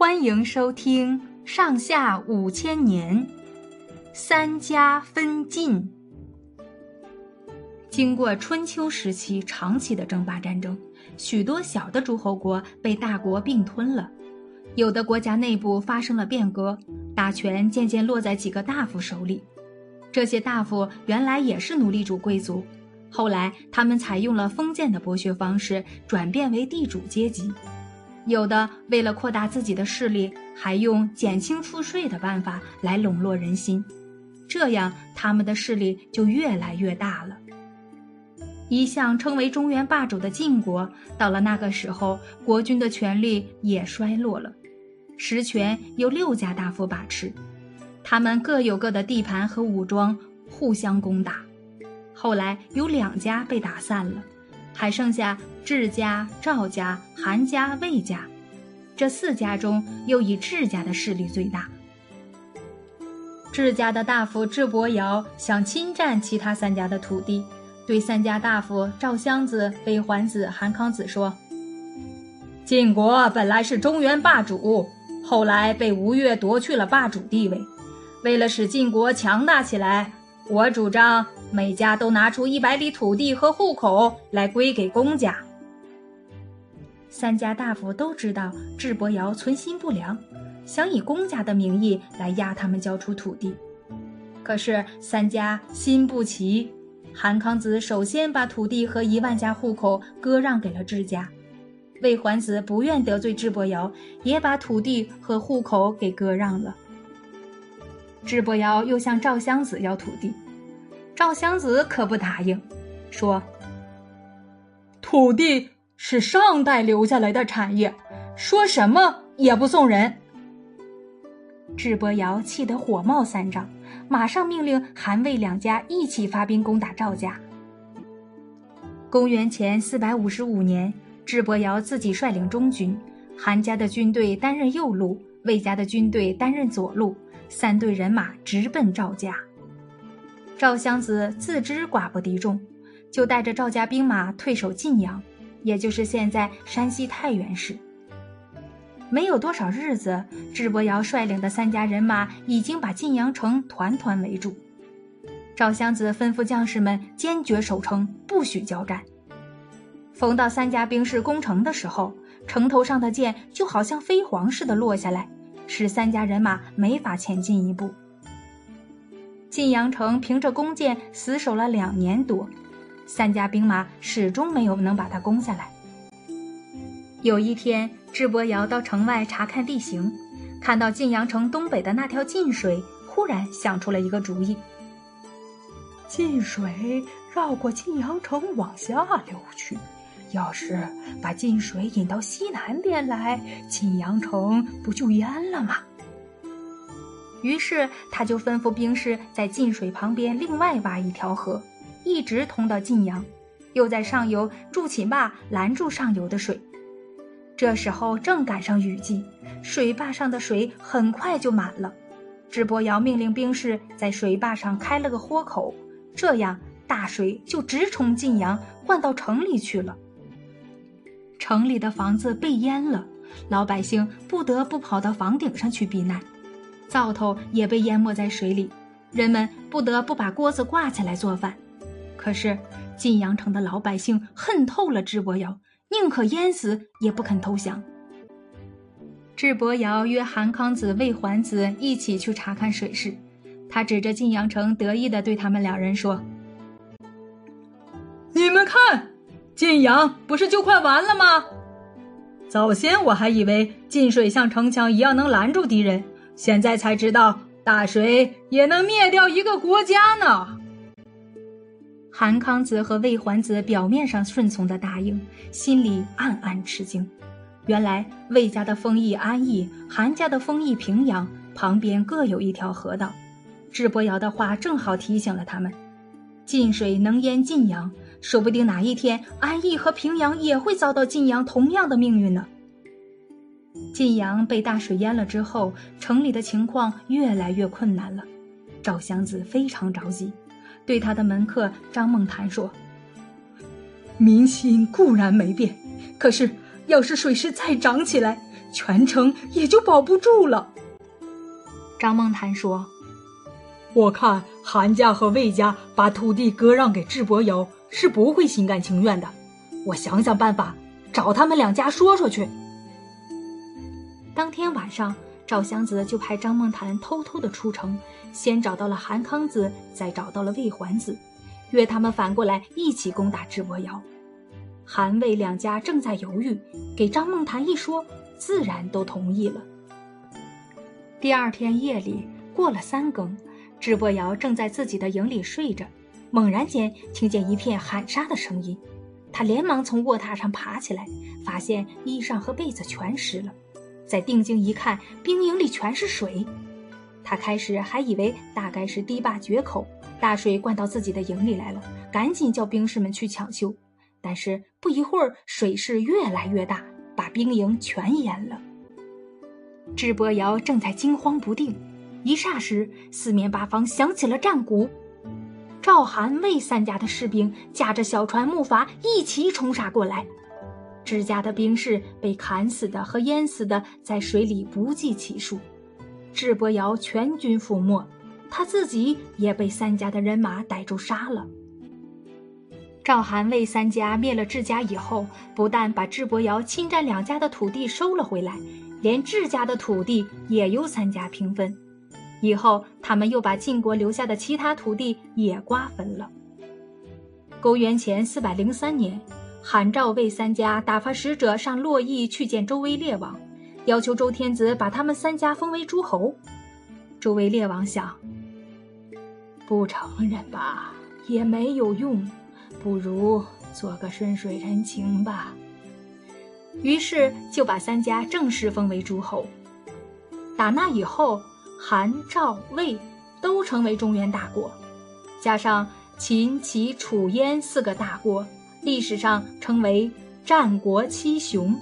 欢迎收听《上下五千年》，三家分晋。经过春秋时期长期的争霸战争，许多小的诸侯国被大国并吞了，有的国家内部发生了变革，大权渐渐落在几个大夫手里。这些大夫原来也是奴隶主贵族，后来他们采用了封建的剥削方式，转变为地主阶级。有的为了扩大自己的势力，还用减轻赋税的办法来笼络人心，这样他们的势力就越来越大了。一向称为中原霸主的晋国，到了那个时候，国君的权力也衰落了，实权由六家大夫把持，他们各有各的地盘和武装，互相攻打。后来有两家被打散了。还剩下智家、赵家、韩家、魏家，这四家中，又以智家的势力最大。智家的大夫智伯瑶想侵占其他三家的土地，对三家大夫赵襄子、魏桓子、韩康子说：“晋国本来是中原霸主，后来被吴越夺去了霸主地位，为了使晋国强大起来。”我主张每家都拿出一百里土地和户口来归给公家。三家大夫都知道智伯瑶存心不良，想以公家的名义来压他们交出土地。可是三家心不齐，韩康子首先把土地和一万家户口割让给了智家，魏桓子不愿得罪智伯瑶，也把土地和户口给割让了。智伯瑶又向赵襄子要土地，赵襄子可不答应，说：“土地是上代留下来的产业，说什么也不送人。”智伯瑶气得火冒三丈，马上命令韩魏两家一起发兵攻打赵家。公元前四百五十五年，智伯瑶自己率领中军，韩家的军队担任右路，魏家的军队担任左路。三队人马直奔赵家。赵襄子自知寡不敌众，就带着赵家兵马退守晋阳，也就是现在山西太原市。没有多少日子，智伯瑶率领的三家人马已经把晋阳城团团围住。赵襄子吩咐将士们坚决守城，不许交战。逢到三家兵士攻城的时候，城头上的箭就好像飞蝗似的落下来。使三家人马没法前进一步。晋阳城凭着弓箭死守了两年多，三家兵马始终没有能把它攻下来。有一天，智伯瑶到城外查看地形，看到晋阳城东北的那条晋水，忽然想出了一个主意：晋水绕过晋阳城往下流去。要是把晋水引到西南边来，晋阳城不就淹了吗？于是他就吩咐兵士在晋水旁边另外挖一条河，一直通到晋阳，又在上游筑起坝拦住上游的水。这时候正赶上雨季，水坝上的水很快就满了。智伯瑶命令兵士在水坝上开了个豁口，这样大水就直冲晋阳，灌到城里去了。城里的房子被淹了，老百姓不得不跑到房顶上去避难，灶头也被淹没在水里，人们不得不把锅子挂起来做饭。可是晋阳城的老百姓恨透了智伯瑶，宁可淹死也不肯投降。智伯瑶约韩康子、魏桓子一起去查看水势，他指着晋阳城，得意地对他们两人说：“你们看。”晋阳不是就快完了吗？早先我还以为晋水像城墙一样能拦住敌人，现在才知道大水也能灭掉一个国家呢。韩康子和魏桓子表面上顺从的答应，心里暗暗吃惊。原来魏家的封邑安邑，韩家的封邑平阳，旁边各有一条河道。智伯瑶的话正好提醒了他们：晋水能淹晋阳。说不定哪一天，安邑和平阳也会遭到晋阳同样的命运呢。晋阳被大水淹了之后，城里的情况越来越困难了。赵襄子非常着急，对他的门客张梦谈说：“民心固然没变，可是要是水势再涨起来，全城也就保不住了。张梦谈说：“我看韩家和魏家把土地割让给智伯瑶是不会心甘情愿的。我想想办法，找他们两家说说去。”当天晚上，赵襄子就派张梦谈偷偷的出城，先找到了韩康子，再找到了魏桓子，约他们反过来一起攻打智伯瑶。韩魏两家正在犹豫，给张梦谈一说，自然都同意了。第二天夜里过了三更，智伯瑶正在自己的营里睡着，猛然间听见一片喊杀的声音，他连忙从卧榻上爬起来，发现衣裳和被子全湿了。再定睛一看，兵营里全是水。他开始还以为大概是堤坝决口，大水灌到自己的营里来了，赶紧叫兵士们去抢修。但是不一会儿，水势越来越大，把兵营全淹了。智伯瑶正在惊慌不定，一霎时，四面八方响起了战鼓。赵、韩、魏三家的士兵驾着小船、木筏一齐冲杀过来。智家的兵士被砍死的和淹死的在水里不计其数，智伯瑶全军覆没，他自己也被三家的人马逮住杀了。赵、韩、魏三家灭了智家以后，不但把智伯瑶侵占两家的土地收了回来，连智家的土地也由三家平分。以后，他们又把晋国留下的其他土地也瓜分了。公元前四百零三年。韩赵魏三家打发使者上洛邑去见周威烈王，要求周天子把他们三家封为诸侯。周威烈王想，不承认吧也没有用，不如做个顺水人情吧。于是就把三家正式封为诸侯。打那以后，韩赵魏都成为中原大国，加上秦、齐、楚、燕四个大国。历史上称为战国七雄。